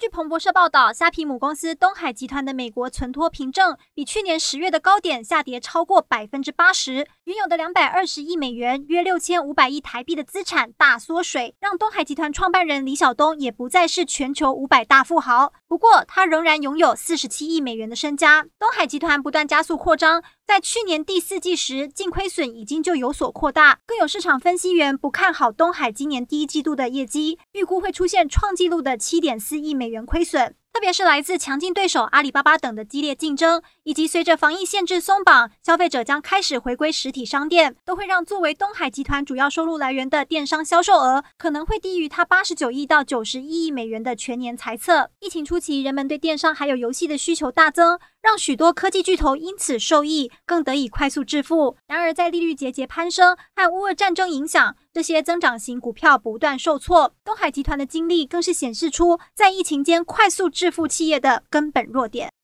据彭博社报道，虾皮母公司东海集团的美国存托凭证比去年十月的高点下跌超过百分之八十，原有的两百二十亿美元（约六千五百亿台币）的资产大缩水，让东海集团创办人李小东也不再是全球五百大富豪。不过，他仍然拥有四十七亿美元的身家。东海集团不断加速扩张，在去年第四季时，净亏损已经就有所扩大。更有市场分析员不看好东海今年第一季度的业绩，预估会出现创纪录的七点四亿美元亏损。特别是来自强劲对手阿里巴巴等的激烈竞争，以及随着防疫限制松绑，消费者将开始回归实体商店，都会让作为东海集团主要收入来源的电商销售额可能会低于它八十九亿到九十一亿美元的全年财测。疫情初期，人们对电商还有游戏的需求大增。让许多科技巨头因此受益，更得以快速致富。然而，在利率节节攀升和乌俄战争影响，这些增长型股票不断受挫。东海集团的经历更是显示出，在疫情间快速致富企业的根本弱点。